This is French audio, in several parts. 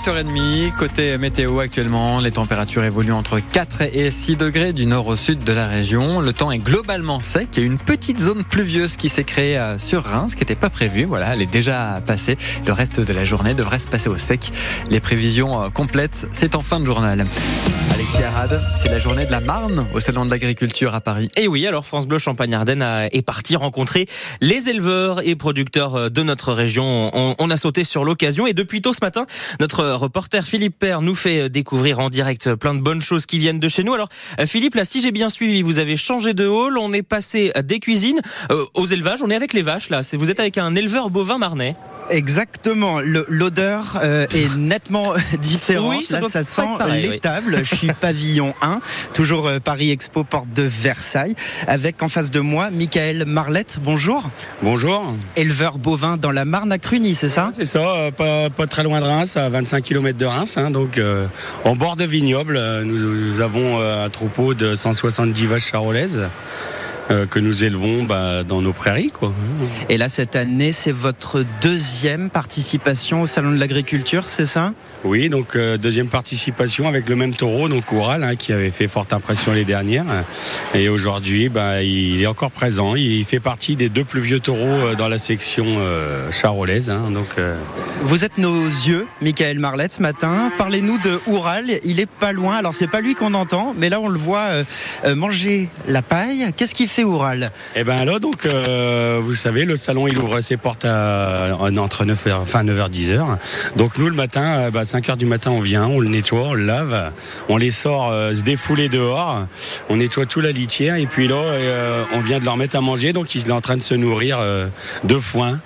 8h30, côté météo actuellement, les températures évoluent entre 4 et 6 degrés du nord au sud de la région. Le temps est globalement sec et une petite zone pluvieuse qui s'est créée euh, sur Reims, qui n'était pas prévue. Voilà, elle est déjà passée. Le reste de la journée devrait se passer au sec. Les prévisions euh, complètes, c'est en fin de journal. Alexis Arad, c'est la journée de la Marne au Salon de l'Agriculture à Paris. Et oui, alors France Bleu Champagne-Ardenne est parti rencontrer les éleveurs et producteurs euh, de notre région. On, on a sauté sur l'occasion et depuis tôt ce matin, notre reporter Philippe Père nous fait découvrir en direct plein de bonnes choses qui viennent de chez nous. Alors Philippe, là, si j'ai bien suivi, vous avez changé de hall, on est passé des cuisines euh, aux élevages, on est avec les vaches là. Vous êtes avec un éleveur bovin marnais. Exactement. L'odeur euh, est nettement différente. Oui, ça Là, ça sent l'étable. Je suis pavillon 1, toujours euh, Paris Expo, porte de Versailles, avec en face de moi Michael Marlette. Bonjour. Bonjour. Éleveur bovin dans la Marne à Cluny, c'est ça? C'est ça, euh, pas, pas, très loin de Reims, à 25 km de Reims. Hein, donc euh, en bord de vignoble, nous, nous avons un troupeau de 170 vaches charolaises. Euh, que nous élevons bah, dans nos prairies. Quoi. Et là, cette année, c'est votre deuxième participation au Salon de l'Agriculture, c'est ça? Oui, donc euh, deuxième participation avec le même taureau, donc Oural, hein, qui avait fait forte impression les dernières. Et aujourd'hui, bah, il est encore présent. Il fait partie des deux plus vieux taureaux euh, dans la section euh, charolaise. Hein, donc, euh... Vous êtes nos yeux, Michael Marlette, ce matin. Parlez-nous de Oural. Il est pas loin. Alors, c'est pas lui qu'on entend, mais là, on le voit manger la paille. Qu'est-ce qu'il fait Oural Eh ben là, donc, euh, vous savez, le salon, il ouvre ses portes à, entre 9h, enfin 9h, 10h. Donc nous, le matin, bah, 5h du matin, on vient, on le nettoie, on le lave, on les sort euh, se défouler dehors, on nettoie tout la litière, et puis là, euh, on vient de leur mettre à manger, donc il est en train de se nourrir euh, de foin.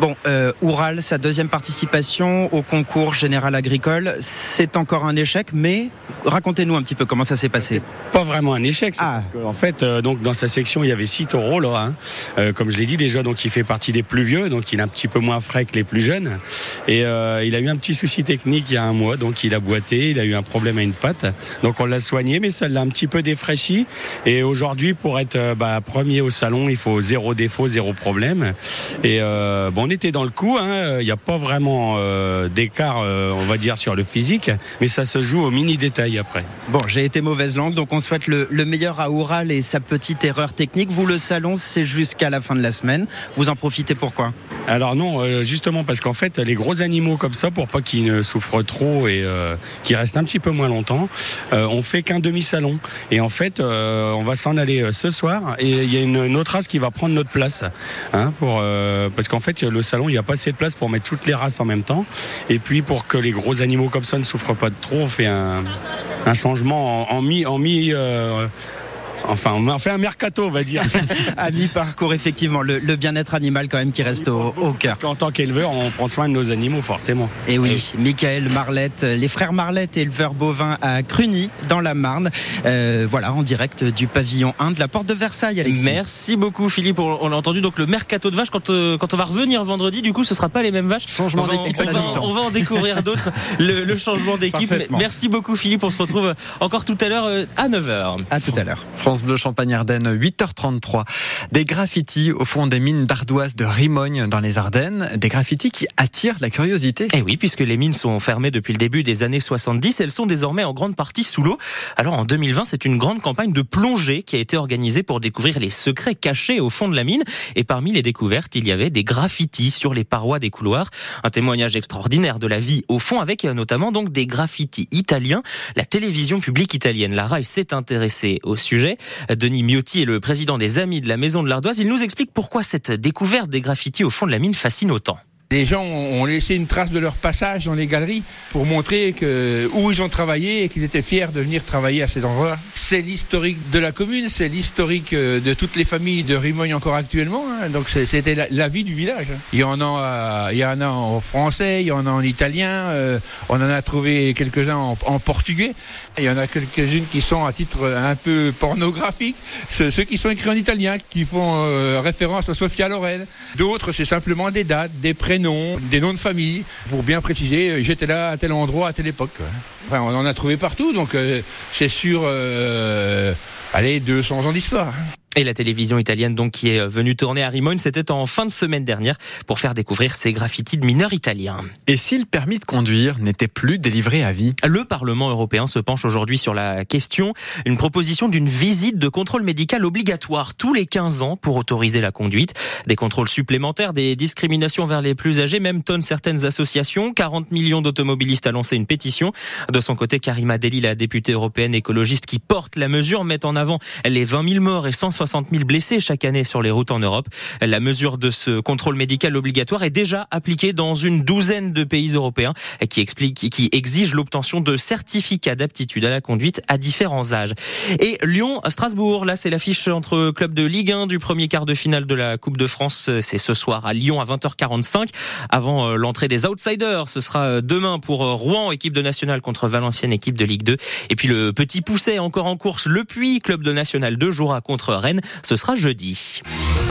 Bon, euh, Oural, sa deuxième participation au concours général agricole, c'est encore un échec, mais racontez-nous un petit peu comment ça s'est passé. Pas vraiment un échec, ah. parce qu'en fait, euh, donc dans sa section, il y avait six taureaux là. Hein. Euh, comme je l'ai dit déjà, donc il fait partie des plus vieux, donc il est un petit peu moins frais que les plus jeunes. Et euh, il a eu un petit souci technique il y a un mois, donc il a boité, il a eu un problème à une patte, donc on l'a soigné, mais ça l'a un petit peu défraîchi. Et aujourd'hui, pour être bah, premier au salon, il faut zéro défaut, zéro problème. Et bon on était dans le coup. Hein. Il n'y a pas vraiment euh, d'écart, euh, on va dire, sur le physique, mais ça se joue au mini détail après. Bon, j'ai été mauvaise langue, donc on souhaite le, le, meilleur à Oural et sa petite erreur technique. Vous, le salon, c'est jusqu'à la fin de la semaine. Vous en profitez pourquoi alors non, euh, justement parce qu'en fait, les gros animaux comme ça, pour pas qu'ils ne souffrent trop et qu'ils restent un petit peu moins longtemps, on fait qu'un demi-salon. Et en fait, on va s'en aller ce soir et il y a une, une, autre race qui va prendre notre place. Hein, pour, parce qu'en fait, le salon, il n'y a pas assez de place pour mettre toutes les races en même temps. Et puis pour que les gros animaux comme ça ne souffrent pas de trop, on fait un, changement en, en mi... En mi Enfin, on fait un mercato, on va dire. à mi-parcours, effectivement, le, le bien-être animal quand même qui reste au, au cœur. En tant qu'éleveur, on prend soin de nos animaux, forcément. Et oui, et... Michael Marlette, les frères Marlette, éleveurs bovins à Cluny, dans la Marne. Euh, voilà, en direct du pavillon 1 de la porte de Versailles, Alexis. Merci beaucoup, Philippe. On l'a entendu, donc le mercato de vaches, quand, euh, quand on va revenir vendredi, du coup, ce sera pas les mêmes vaches. Changement d'équipe on, va, on va en découvrir d'autres, le, le, changement d'équipe. Merci beaucoup, Philippe. On se retrouve encore tout à l'heure euh, à 9h. À tout à l'heure. France Bleu Champagne-Ardenne, 8h33. Des graffitis au fond des mines d'ardoise de Rimogne dans les Ardennes. Des graffitis qui attirent la curiosité. Et oui, puisque les mines sont fermées depuis le début des années 70, elles sont désormais en grande partie sous l'eau. Alors en 2020, c'est une grande campagne de plongée qui a été organisée pour découvrir les secrets cachés au fond de la mine. Et parmi les découvertes, il y avait des graffitis sur les parois des couloirs. Un témoignage extraordinaire de la vie au fond avec notamment donc des graffitis italiens. La télévision publique italienne, la RAI, s'est intéressée au sujet. Denis Miotti est le président des Amis de la Maison de l'Ardoise. Il nous explique pourquoi cette découverte des graffitis au fond de la mine fascine autant. Les gens ont laissé une trace de leur passage dans les galeries pour montrer que, où ils ont travaillé et qu'ils étaient fiers de venir travailler à cet endroit. C'est l'historique de la commune, c'est l'historique de toutes les familles de Rimogne encore actuellement. Hein. Donc c'était la, vie du village. Il y en a, il y en a en français, il y en a en italien, euh, on en a trouvé quelques-uns en, portugais. Il y en a quelques-unes qui sont à titre un peu pornographique, ceux, qui sont écrits en italien, qui font euh, référence à Sofia Loren. D'autres, c'est simplement des dates, des prénoms, des noms de famille, pour bien préciser, j'étais là à tel endroit, à telle époque. Enfin, on en a trouvé partout, donc euh, c'est sûr, euh, allez, 200 ans d'histoire. Et la télévision italienne donc qui est venue tourner à Rimone, c'était en fin de semaine dernière pour faire découvrir ces graffitis de mineurs italiens. Et si le permis de conduire n'était plus délivré à vie? Le Parlement européen se penche aujourd'hui sur la question, une proposition d'une visite de contrôle médical obligatoire tous les 15 ans pour autoriser la conduite, des contrôles supplémentaires, des discriminations vers les plus âgés, même tonnent certaines associations, 40 millions d'automobilistes a lancé une pétition. De son côté, Karima Deli, la députée européenne écologiste qui porte la mesure, met en avant les 20 000 morts et 160 000 blessés chaque année sur les routes en Europe. La mesure de ce contrôle médical obligatoire est déjà appliquée dans une douzaine de pays européens qui explique, qui exige l'obtention de certificats d'aptitude à la conduite à différents âges. Et Lyon-Strasbourg, là c'est l'affiche entre clubs de Ligue 1 du premier quart de finale de la Coupe de France. C'est ce soir à Lyon à 20h45 avant euh, l'entrée des outsiders. Ce sera euh, demain pour euh, Rouen, équipe de nationale contre Valenciennes, équipe de Ligue 2. Et puis le petit pousset encore en course, le Puy, club de national 2 jouera contre Ce sera jeudi.